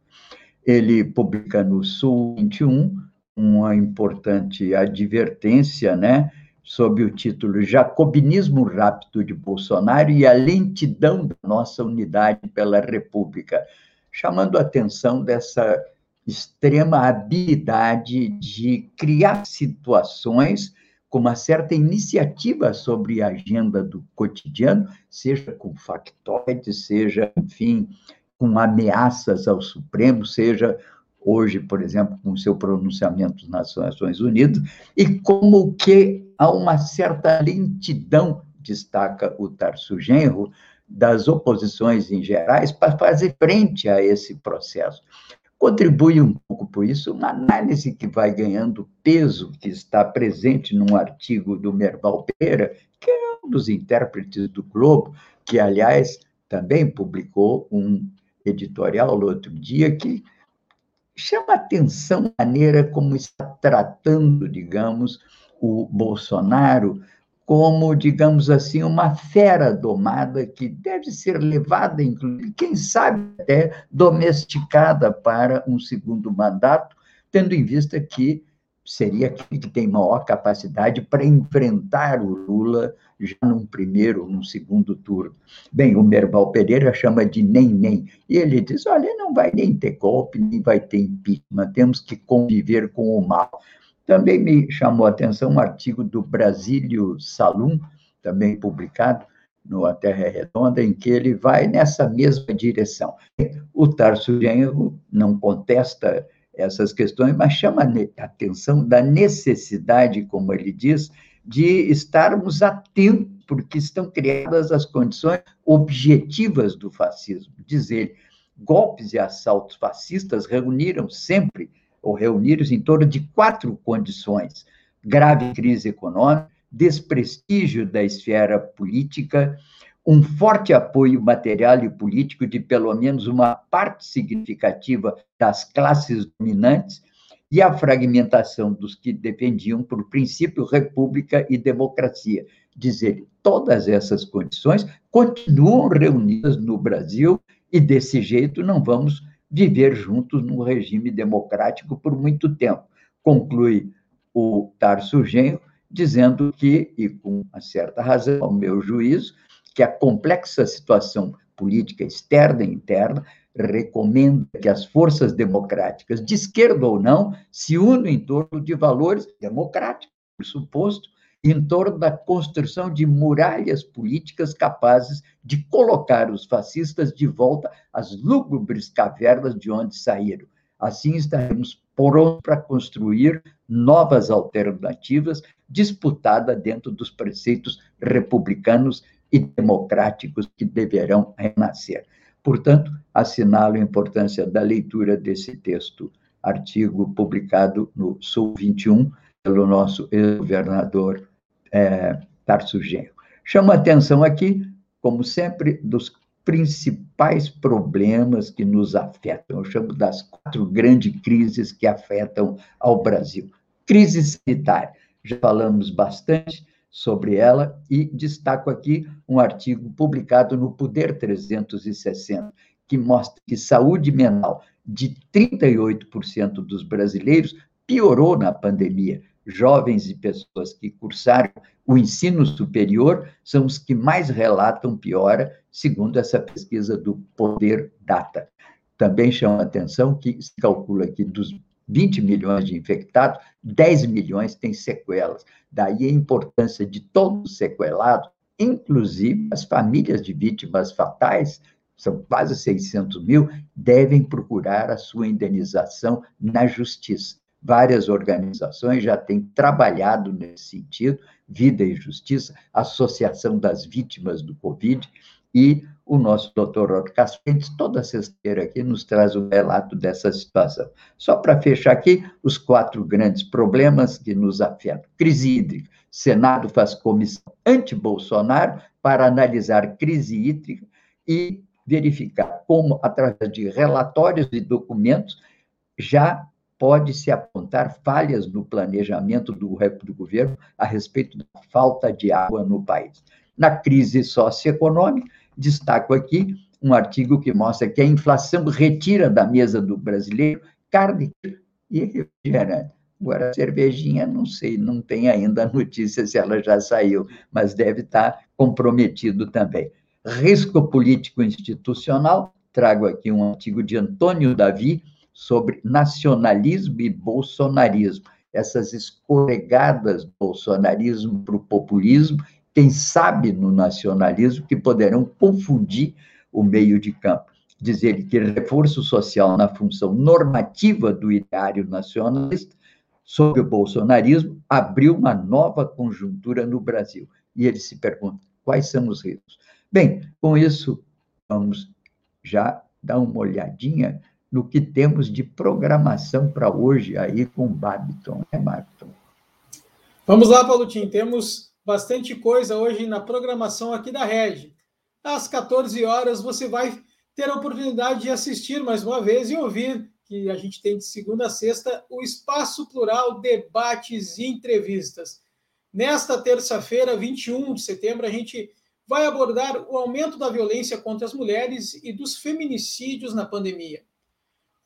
ele publica no Sul 21 uma importante advertência, né, sob o título Jacobinismo Rápido de Bolsonaro e a lentidão da nossa unidade pela República, chamando a atenção dessa extrema habilidade de criar situações com uma certa iniciativa sobre a agenda do cotidiano, seja com factoides, seja, enfim, com ameaças ao Supremo, seja hoje, por exemplo, com seu pronunciamento nas Nações Unidas, e como que há uma certa lentidão, destaca o Tarso Genro, das oposições em gerais para fazer frente a esse processo. Contribui um pouco por isso uma análise que vai ganhando peso, que está presente num artigo do Merval Pereira, que é um dos intérpretes do Globo, que, aliás, também publicou um editorial outro dia que chama atenção a maneira como está tratando, digamos, o Bolsonaro como, digamos assim, uma fera domada que deve ser levada, inclusive, quem sabe até domesticada para um segundo mandato, tendo em vista que seria aquele que tem maior capacidade para enfrentar o Lula já num primeiro, num segundo turno. Bem, o Merbal Pereira chama de nem-nem, e ele diz, olha, não vai nem ter golpe, nem vai ter impeachment, temos que conviver com o mal. Também me chamou a atenção um artigo do Brasílio Salum, também publicado no A Terra Redonda, em que ele vai nessa mesma direção. O Tarso Genro não contesta essas questões, mas chama a atenção da necessidade, como ele diz, de estarmos atentos, porque estão criadas as condições objetivas do fascismo. Diz ele, golpes e assaltos fascistas reuniram sempre, ou reuniram-se em torno de quatro condições: grave crise econômica, desprestígio da esfera política, um forte apoio material e político de pelo menos uma parte significativa das classes dominantes e a fragmentação dos que defendiam, por princípio, república e democracia. Dizer todas essas condições continuam reunidas no Brasil e, desse jeito, não vamos viver juntos num regime democrático por muito tempo. Conclui o Tarso Genro, dizendo que, e com uma certa razão, ao meu juízo, que a complexa situação política externa e interna recomenda que as forças democráticas, de esquerda ou não, se unam em torno de valores democráticos, por suposto, em torno da construção de muralhas políticas capazes de colocar os fascistas de volta às lúgubres cavernas de onde saíram. Assim, estaremos prontos para construir novas alternativas disputadas dentro dos preceitos republicanos e democráticos que deverão renascer. Portanto, assinalo a importância da leitura desse texto, artigo publicado no Sul 21, pelo nosso ex-governador é, Tarso Genro. Chamo a atenção aqui, como sempre, dos principais problemas que nos afetam. Eu chamo das quatro grandes crises que afetam ao Brasil. Crise sanitária, já falamos bastante sobre ela e destaco aqui um artigo publicado no Poder 360, que mostra que saúde mental de 38% dos brasileiros piorou na pandemia, jovens e pessoas que cursaram o ensino superior são os que mais relatam piora, segundo essa pesquisa do Poder Data. Também chama atenção que se calcula que dos 20 milhões de infectados, 10 milhões têm sequelas. Daí a importância de todos os sequelados, inclusive as famílias de vítimas fatais, são quase 600 mil, devem procurar a sua indenização na justiça. Várias organizações já têm trabalhado nesse sentido, Vida e Justiça, Associação das Vítimas do Covid, e o nosso doutor Rod Caspentes, toda sexta-feira aqui, nos traz um relato dessa situação. Só para fechar aqui, os quatro grandes problemas que nos afetam. Crise hídrica. Senado faz comissão anti-Bolsonaro para analisar crise hídrica e verificar como, através de relatórios e documentos, já pode-se apontar falhas no planejamento do, do governo a respeito da falta de água no país. Na crise socioeconômica, destaco aqui um artigo que mostra que a inflação retira da mesa do brasileiro carne e refrigerante. Agora, a cervejinha, não sei, não tem ainda a notícia se ela já saiu, mas deve estar comprometido também. Risco político institucional, trago aqui um artigo de Antônio Davi, sobre nacionalismo e bolsonarismo, essas escorregadas do bolsonarismo para o populismo, quem sabe no nacionalismo, que poderão confundir o meio de campo. Dizer que reforço social na função normativa do ideário nacionalista, sob o bolsonarismo, abriu uma nova conjuntura no Brasil. E ele se pergunta: quais são os riscos? Bem, com isso, vamos já dar uma olhadinha no que temos de programação para hoje aí com o Babiton, né, Babiton? Vamos lá, Paulutinho, temos bastante coisa hoje na programação aqui da Rede. Às 14 horas você vai ter a oportunidade de assistir mais uma vez e ouvir que a gente tem de segunda a sexta o Espaço Plural Debates e Entrevistas. Nesta terça-feira, 21 de setembro, a gente vai abordar o aumento da violência contra as mulheres e dos feminicídios na pandemia.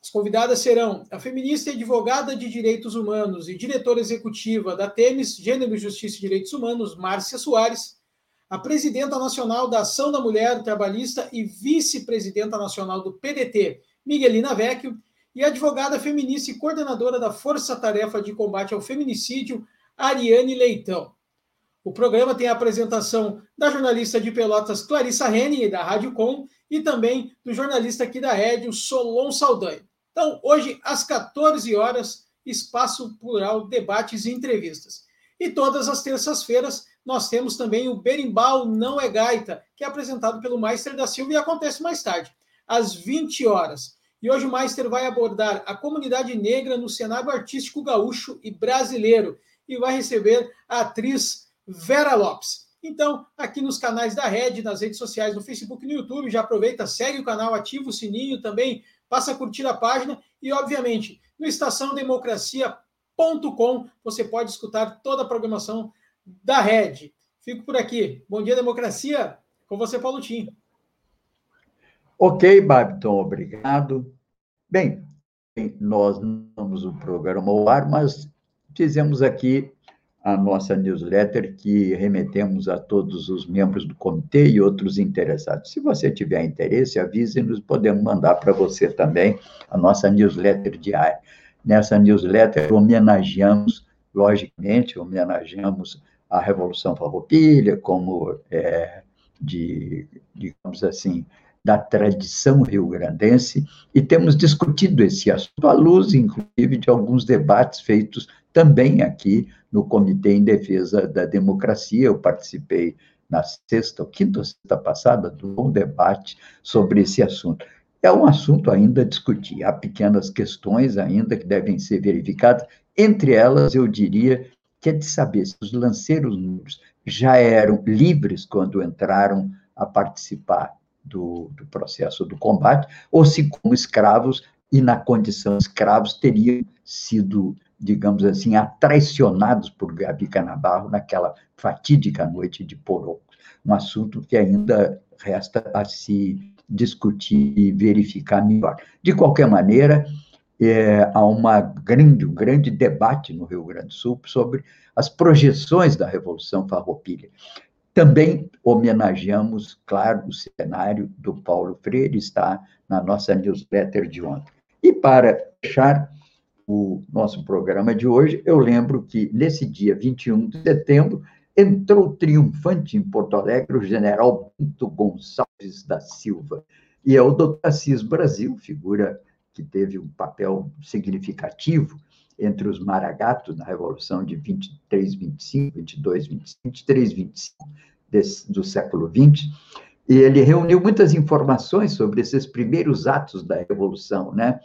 As convidadas serão a feminista e advogada de direitos humanos e diretora executiva da Temis Gênero, Justiça e Direitos Humanos, Márcia Soares, a presidenta nacional da Ação da Mulher Trabalhista e vice-presidenta nacional do PDT, Miguelina Vecchio, e a advogada feminista e coordenadora da Força Tarefa de Combate ao Feminicídio, Ariane Leitão. O programa tem a apresentação da jornalista de Pelotas Clarissa Henning, da Rádio Com, e também do jornalista aqui da Rédio, Solon Saldanha. Então, hoje, às 14 horas, Espaço Plural Debates e Entrevistas. E todas as terças-feiras, nós temos também o Berimbau Não é Gaita, que é apresentado pelo Meister da Silva e acontece mais tarde, às 20 horas. E hoje o Meister vai abordar a comunidade negra no cenário artístico gaúcho e brasileiro e vai receber a atriz Vera Lopes. Então, aqui nos canais da Rede, nas redes sociais, no Facebook e no YouTube, já aproveita, segue o canal, ativa o sininho também, passa a curtir a página e, obviamente, no estaçãodemocracia.com você pode escutar toda a programação da Rede. Fico por aqui. Bom dia, democracia. Com você, Paulo Tim. Ok, Babiton, obrigado. Bem, nós não temos o programa ao ar, mas fizemos aqui a nossa newsletter que remetemos a todos os membros do comitê e outros interessados. Se você tiver interesse, avise-nos, podemos mandar para você também a nossa newsletter diária. Nessa newsletter, homenageamos, logicamente, homenageamos a Revolução Farroupilha, como é, de, digamos assim, da tradição rio-grandense, e temos discutido esse assunto à luz, inclusive, de alguns debates feitos também aqui no Comitê em Defesa da Democracia. Eu participei na sexta ou quinta ou sexta passada de um debate sobre esse assunto. É um assunto ainda a discutir, há pequenas questões ainda que devem ser verificadas, entre elas, eu diria que é de saber se os lanceiros números já eram livres quando entraram a participar do, do processo do combate, ou se, como escravos, e na condição escravos, teriam sido, digamos assim, atraicionados por Gabi Canabarro naquela fatídica noite de Porocos. Um assunto que ainda resta a se discutir e verificar melhor. De qualquer maneira, é, há uma grande, um grande debate no Rio Grande do Sul sobre as projeções da Revolução Farroupilha. Também homenageamos, claro, o cenário do Paulo Freire, está na nossa newsletter de ontem. E para fechar o nosso programa de hoje, eu lembro que nesse dia 21 de setembro entrou triunfante em Porto Alegre o general Bento Gonçalves da Silva. E é o Dr. Assis Brasil, figura que teve um papel significativo entre os maragatos na Revolução de 23, 25, 22, 25, 23, 25 desse, do século 20, e ele reuniu muitas informações sobre esses primeiros atos da Revolução, né?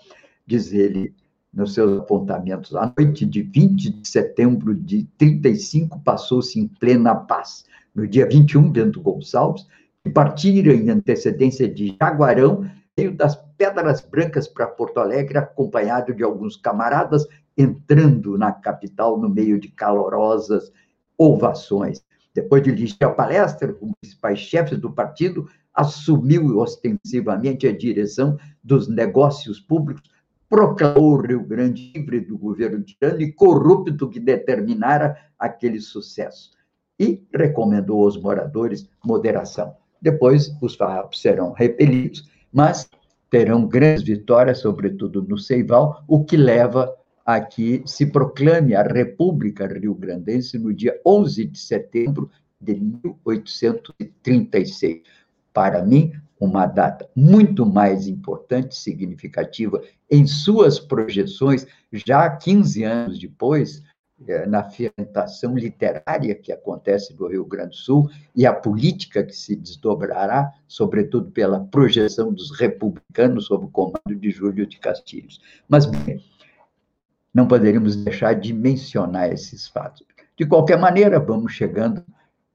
Diz ele nos seus apontamentos, a noite de 20 de setembro de 35 passou-se em plena paz. No dia 21, Bento Gonçalves, que partira em antecedência de Jaguarão, veio das Pedras Brancas para Porto Alegre, acompanhado de alguns camaradas, entrando na capital no meio de calorosas ovações. Depois de dirigir a palestra com os principais chefes do partido, assumiu ostensivamente a direção dos negócios públicos, proclamou o Rio Grande livre do governo tirano e corrupto que determinara aquele sucesso. E recomendou aos moradores moderação. Depois, os farrapos serão repelidos mas terão grandes vitórias, sobretudo no Seival, o que leva a que se proclame a República Rio-Grandense no dia 11 de setembro de 1836. Para mim, uma data muito mais importante, significativa em suas projeções, já 15 anos depois, é, na fermentação literária que acontece no Rio Grande do Sul e a política que se desdobrará, sobretudo pela projeção dos republicanos sob o comando de Júlio de Castilhos. Mas, bem, não poderíamos deixar de mencionar esses fatos. De qualquer maneira, vamos chegando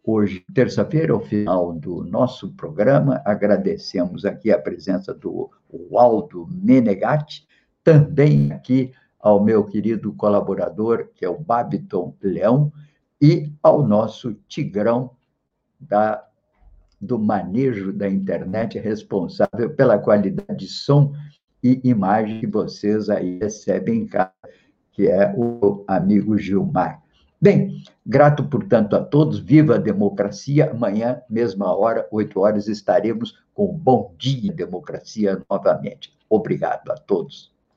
hoje, terça-feira, ao final do nosso programa. Agradecemos aqui a presença do Waldo Menegatti, também aqui ao meu querido colaborador, que é o Babiton Leão, e ao nosso Tigrão da, do manejo da internet, responsável pela qualidade de som e imagem que vocês aí recebem em casa, que é o amigo Gilmar. Bem, grato, portanto, a todos. Viva a democracia. Amanhã, mesma hora, 8 horas, estaremos com o Bom Dia Democracia novamente. Obrigado a todos.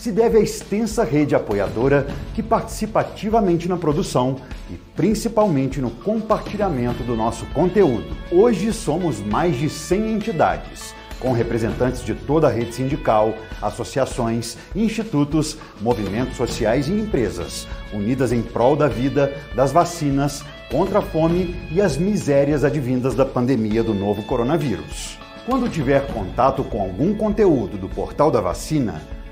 se deve à extensa rede apoiadora que participa ativamente na produção e principalmente no compartilhamento do nosso conteúdo. Hoje somos mais de 100 entidades, com representantes de toda a rede sindical, associações, institutos, movimentos sociais e empresas, unidas em prol da vida, das vacinas, contra a fome e as misérias advindas da pandemia do novo coronavírus. Quando tiver contato com algum conteúdo do Portal da Vacina,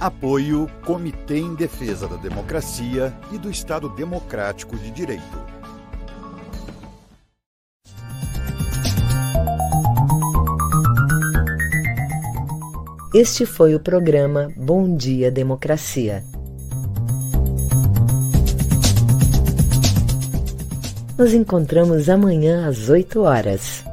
Apoio Comitê em Defesa da Democracia e do Estado Democrático de Direito. Este foi o programa Bom Dia Democracia. Nos encontramos amanhã às 8 horas.